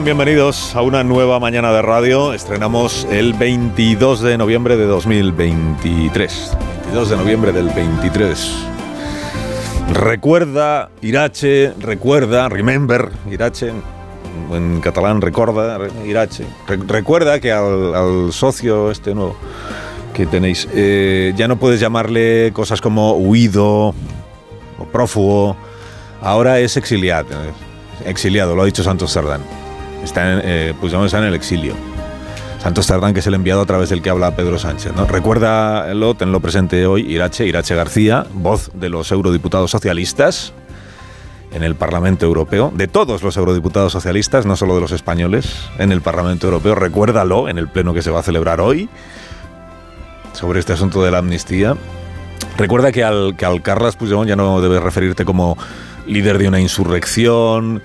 Bienvenidos a una nueva mañana de radio. Estrenamos el 22 de noviembre de 2023. 22 de noviembre del 23. Recuerda, Irache, recuerda, remember, Irache, en catalán recorda, Irache. Re- recuerda que al, al socio este nuevo que tenéis, eh, ya no puedes llamarle cosas como huido o prófugo, ahora es exiliado, eh, exiliado, lo ha dicho Santos Sardán. Está eh, Puigdemont está en el exilio. Santos Tardán, que es el enviado a través del que habla Pedro Sánchez. ¿no? Recuérdalo, tenlo presente hoy, Irache, Irache García, voz de los eurodiputados socialistas en el Parlamento Europeo, de todos los eurodiputados socialistas, no solo de los españoles, en el Parlamento Europeo. Recuérdalo en el pleno que se va a celebrar hoy sobre este asunto de la amnistía. Recuerda que al, que al Puigdemont ya no debes referirte como líder de una insurrección,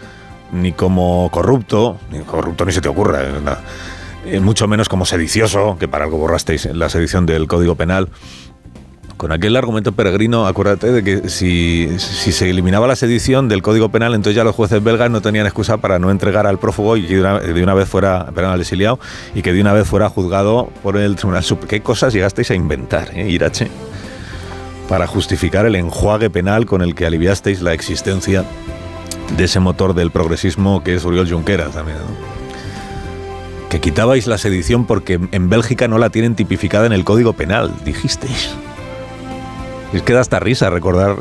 ni como corrupto, ni corrupto ni se te ocurra, eh. Eh, mucho menos como sedicioso, que para algo borrasteis la sedición del Código Penal. Con aquel argumento peregrino, acuérdate de que si, si se eliminaba la sedición del Código Penal, entonces ya los jueces belgas no tenían excusa para no entregar al prófugo y que de una, de una vez fuera, perdón, al exiliado, y que de una vez fuera juzgado por el Tribunal Supremo. ¿Qué cosas llegasteis a inventar, eh, Irache? Para justificar el enjuague penal con el que aliviasteis la existencia de ese motor del progresismo que es Oriol Junqueras también. Que quitabais la sedición porque en Bélgica no la tienen tipificada en el Código Penal, dijisteis. Es que da hasta risa recordar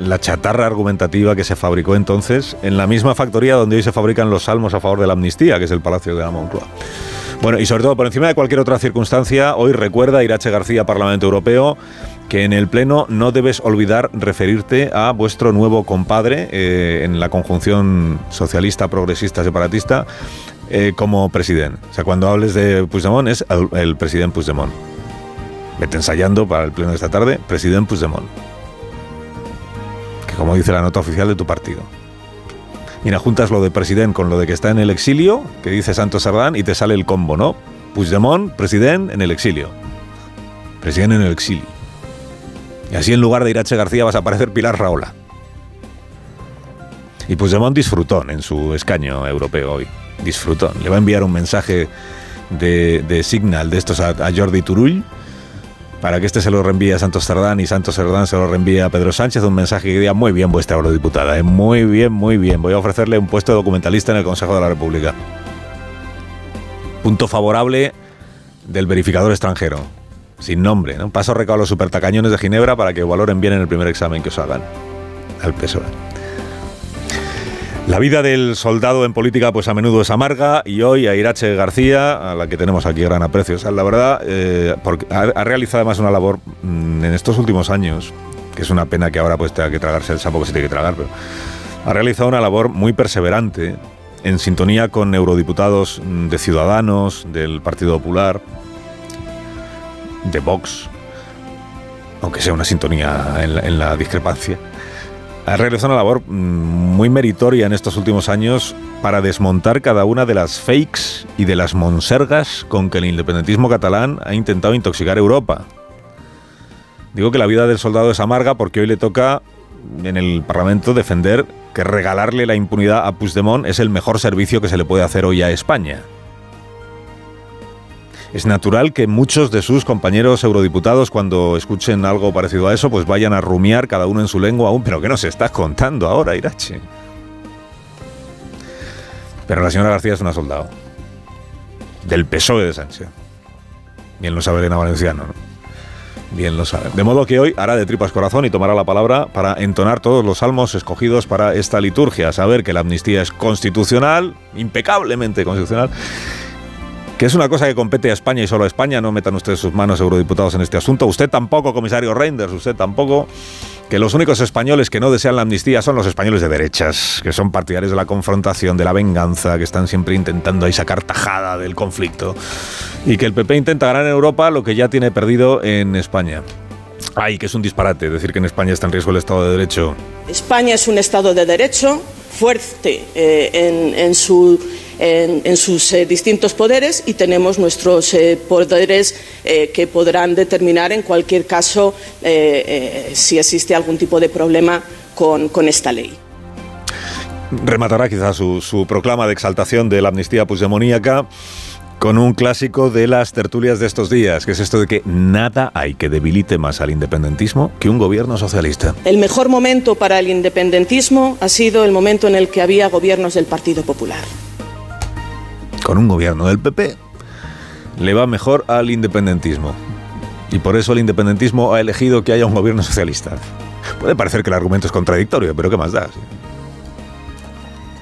la chatarra argumentativa que se fabricó entonces en la misma factoría donde hoy se fabrican los salmos a favor de la amnistía, que es el Palacio de la Moncloa. Bueno, y sobre todo, por encima de cualquier otra circunstancia, hoy recuerda Irache García, Parlamento Europeo, que en el Pleno no debes olvidar referirte a vuestro nuevo compadre eh, en la conjunción socialista, progresista, separatista, eh, como presidente. O sea, cuando hables de Puigdemont es el, presidente Puigdemont. Vete ensayando para el Pleno de esta tarde, presidente Puigdemont. Que como dice la nota oficial de tu partido. Mira, juntas lo de presidente con lo de que está en el exilio, que dice Santos Sardán, y te sale el combo, ¿no? Puigdemont, presidente en el exilio. Presidente en el exilio. Y así en lugar de Irache García vas a aparecer Pilar Raola. Y Puigdemont disfrutón en su escaño europeo hoy. Disfrutón. Le va a enviar un mensaje de, Signal de estos a, Jordi Turull para que este se lo reenvíe a Santos Sardán y Santos Sardán se lo reenvíe a Pedro Sánchez, un mensaje que diga muy bien vuestra eurodiputada, ¿eh? muy bien, muy bien. Voy a ofrecerle un puesto de documentalista en el Consejo de la República. Punto favorable del verificador extranjero, sin nombre. ¿no? Paso recado a los supertacañones de Ginebra para que valoren bien en el primer examen que os hagan al PSOE. La vida del soldado en política pues a menudo es amarga y hoy a Irache García, a la que tenemos aquí gran aprecio, o la verdad, eh, porque ha, realizado además una labor mmm, en estos últimos años, que es una pena que ahora pues tenga que tragarse el sapo que se tiene que tragar, pero ha realizado una labor muy perseverante en sintonía con eurodiputados de Ciudadanos, del Partido Popular, de Vox, aunque sea una sintonía en la, discrepancia ha realizado una labor muy meritoria en estos últimos años para desmontar cada una de las fakes y de las monsergas con que el independentismo catalán ha intentado intoxicar Europa. Digo que la vida del soldado es amarga porque hoy le toca en el Parlamento defender que regalarle la impunidad a Puigdemont es el mejor servicio que se le puede hacer hoy a España. Es natural que muchos de sus compañeros eurodiputados, cuando escuchen algo parecido a eso, pues vayan a rumiar cada uno en su lengua aún. Pero ¿qué nos estás contando ahora, Irache? Pero la señora García es una soldado. Del PSOE de Sánchez. Bien lo sabe Elena Valenciano, ¿no? Bien lo sabe. De modo que hoy hará de tripas corazón y tomará la palabra para entonar todos los salmos escogidos para esta liturgia. Saber que la amnistía es constitucional, impecablemente constitucional que es una cosa que compete a España y solo a España. No metan ustedes sus manos, eurodiputados, en este asunto. Usted tampoco, comisario Reinders, usted tampoco. que los únicos españoles que no desean la amnistía son los españoles de derechas, que son partidarios de la confrontación, de la venganza, que están siempre intentando ahí sacar tajada del conflicto, y que el PP intenta ganar en Europa lo que ya tiene perdido en España. Ay, que es un disparate decir que en España está en riesgo el Estado de Derecho. España es un Estado de Derecho fuerte eh, en, sus eh, distintos poderes y tenemos nuestros eh, poderes que podrán determinar en cualquier caso si existe algún tipo de problema con, esta ley. Rematará quizás su, su proclama de exaltación de la amnistía pusdemoníaca con un clásico de las tertulias de estos días, que es esto de que nada hay que debilite más al independentismo que un gobierno socialista. El mejor momento para el independentismo ha sido el momento en el que había gobiernos del Partido Popular. Con un gobierno del PP le va mejor al independentismo. Y por eso el independentismo ha elegido que haya un gobierno socialista. Puede parecer que el argumento es contradictorio, pero ¿qué más da?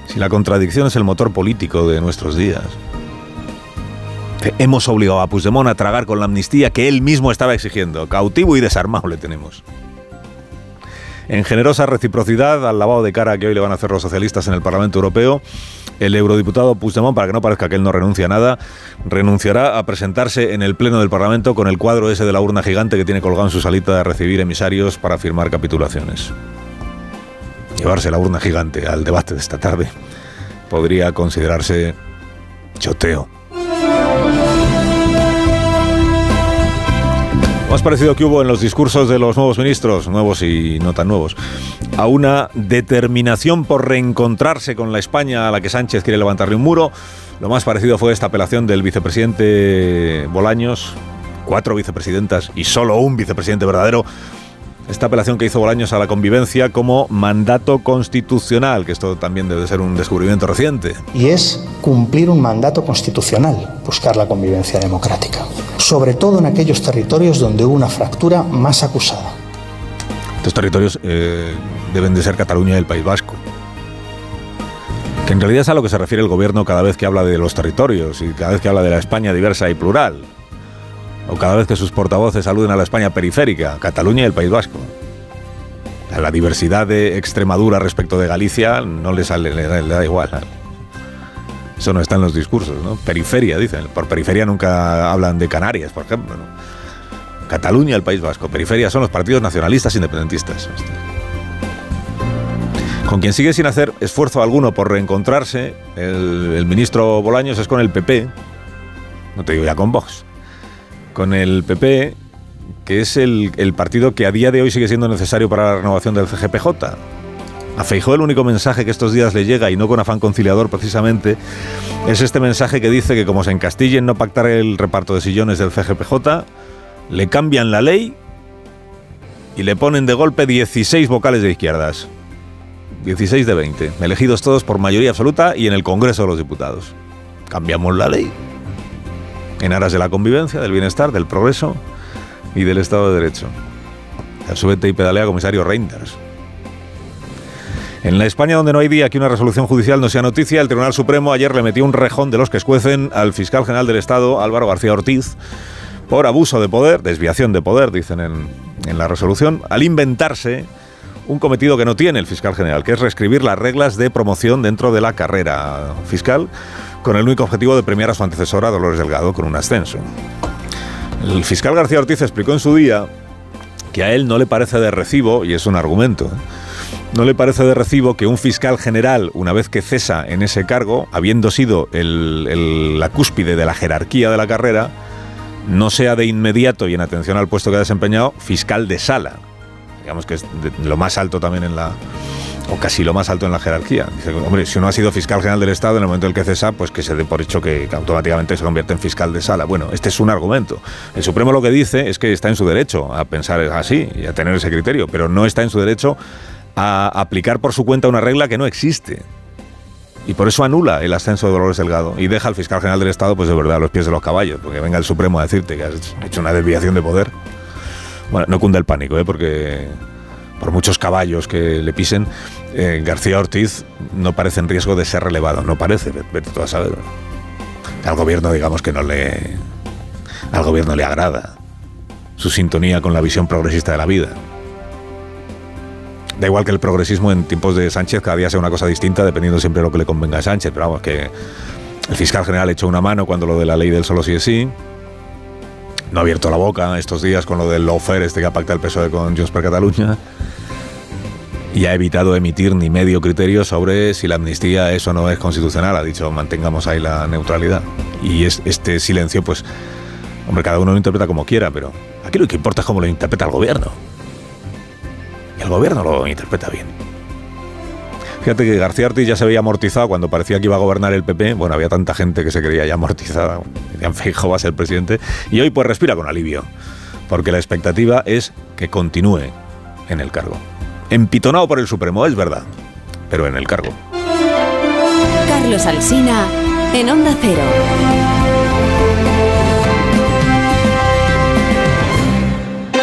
Si la contradicción es el motor político de nuestros días. Hemos obligado a Puigdemont a tragar con la amnistía que él mismo estaba exigiendo. Cautivo y desarmado le tenemos. En generosa reciprocidad al lavado de cara que hoy le van a hacer los socialistas en el Parlamento Europeo, el eurodiputado Puigdemont, para que no parezca que él no renuncia a nada, renunciará a presentarse en el Pleno del Parlamento con el cuadro ese de la urna gigante que tiene colgado en su salita de recibir emisarios para firmar capitulaciones. Llevarse la urna gigante al debate de esta tarde podría considerarse choteo. Más parecido que hubo en los discursos de los nuevos ministros, nuevos y no tan nuevos, a una determinación por reencontrarse con la España a la que Sánchez quiere levantarle un muro. Lo más parecido fue esta apelación del vicepresidente Bolaños, cuatro vicepresidentas y solo un vicepresidente verdadero esta apelación que hizo Bolaños a la convivencia como mandato constitucional, que esto también debe ser un descubrimiento reciente. Y es cumplir un mandato constitucional, buscar la convivencia democrática, sobre todo en aquellos territorios donde hubo una fractura más acusada. Estos territorios eh, deben de ser Cataluña y el País Vasco. Que en realidad es a lo que se refiere el gobierno cada vez que habla de los territorios y cada vez que habla de la España diversa y plural o cada vez que sus portavoces aluden a la España periférica, Cataluña y el País Vasco. La diversidad de Extremadura respecto de Galicia no le, sale, le, da igual. Eso no está en los discursos, ¿no? Periferia, dicen. Por periferia nunca hablan de Canarias, por ejemplo. Cataluña y el País Vasco. Periferia son los partidos nacionalistas independentistas. Con quien sigue sin hacer esfuerzo alguno por reencontrarse, el, el ministro Bolaños es con el PP, no te digo ya con Vox con el PP, que es el, partido que a día de hoy sigue siendo necesario para la renovación del CGPJ. A Feijó el único mensaje que estos días le llega, y no con afán conciliador precisamente, es este mensaje que dice que como se encastillen no pactar el reparto de sillones del CGPJ, le cambian la ley y le ponen de golpe 16 vocales de izquierdas. 16 de 20, elegidos todos por mayoría absoluta y en el Congreso de los Diputados. Cambiamos la ley en aras de la convivencia, del bienestar, del progreso y del Estado de Derecho. Súbete y pedalea, comisario Reinders. En la España donde no hay día que una resolución judicial no sea noticia, el Tribunal Supremo ayer le metió un rejón de los que escuecen al fiscal general del Estado, Álvaro García Ortiz, por abuso de poder, desviación de poder, dicen en, en la resolución, al inventarse un cometido que no tiene el fiscal general, que es reescribir las reglas de promoción dentro de la carrera fiscal con el único objetivo de premiar a su antecesora, Dolores Delgado, con un ascenso. El fiscal García Ortiz explicó en su día que a él no le parece de recibo, y es un argumento, ¿eh? no le parece de recibo que un fiscal general, una vez que cesa en ese cargo, habiendo sido la cúspide de la jerarquía de la carrera, no sea de inmediato y en atención al puesto que ha desempeñado fiscal de sala. Digamos que es lo más alto también en la, o casi lo más alto en la jerarquía. Dice, hombre, si uno ha sido fiscal general del Estado en el momento en el que cesa, pues que se dé por hecho que, automáticamente se convierte en fiscal de sala. Bueno, este es un argumento. El Supremo lo que dice es que está en su derecho a pensar así y a tener ese criterio, pero no está en su derecho a aplicar por su cuenta una regla que no existe. Y por eso anula el ascenso de Dolores Delgado y deja al fiscal general del Estado, pues de verdad, a los pies de los caballos, porque venga el Supremo a decirte que has hecho una desviación de poder. Bueno, no cunda el pánico, ¿eh? porque por muchos caballos que le pisen, eh, García Ortiz no parece en riesgo de ser relevado. No parece, vete tú a saber. Al gobierno, digamos que no le. Al gobierno le agrada su sintonía con la visión progresista de la vida. Da igual que el progresismo en tiempos de Sánchez cada día sea una cosa distinta, dependiendo siempre de lo que le convenga a Sánchez. Pero vamos, que el fiscal general echó una mano cuando lo de la ley del solo sí es sí. No ha abierto la boca estos días con lo del lawfare este que ha pactado el PSOE con Junts per Catalunya. Y ha evitado emitir ni medio criterio sobre si la amnistía es o no es constitucional. Ha dicho, mantengamos ahí la neutralidad. Y es, este silencio, pues, hombre, cada uno lo interpreta como quiera, pero aquí lo que importa es cómo lo interpreta el gobierno. Y el gobierno lo interpreta bien. Fíjate que García Ortiz ya se veía amortizado cuando parecía que iba a gobernar el PP. Bueno, había tanta gente que se creía ya amortizada. Decían, fijo, va a ser presidente. Y hoy pues respira con alivio. Porque la expectativa es que continúe en el cargo. Empitonado por el Supremo, es verdad. Pero en el cargo. Carlos Alsina en Onda Cero.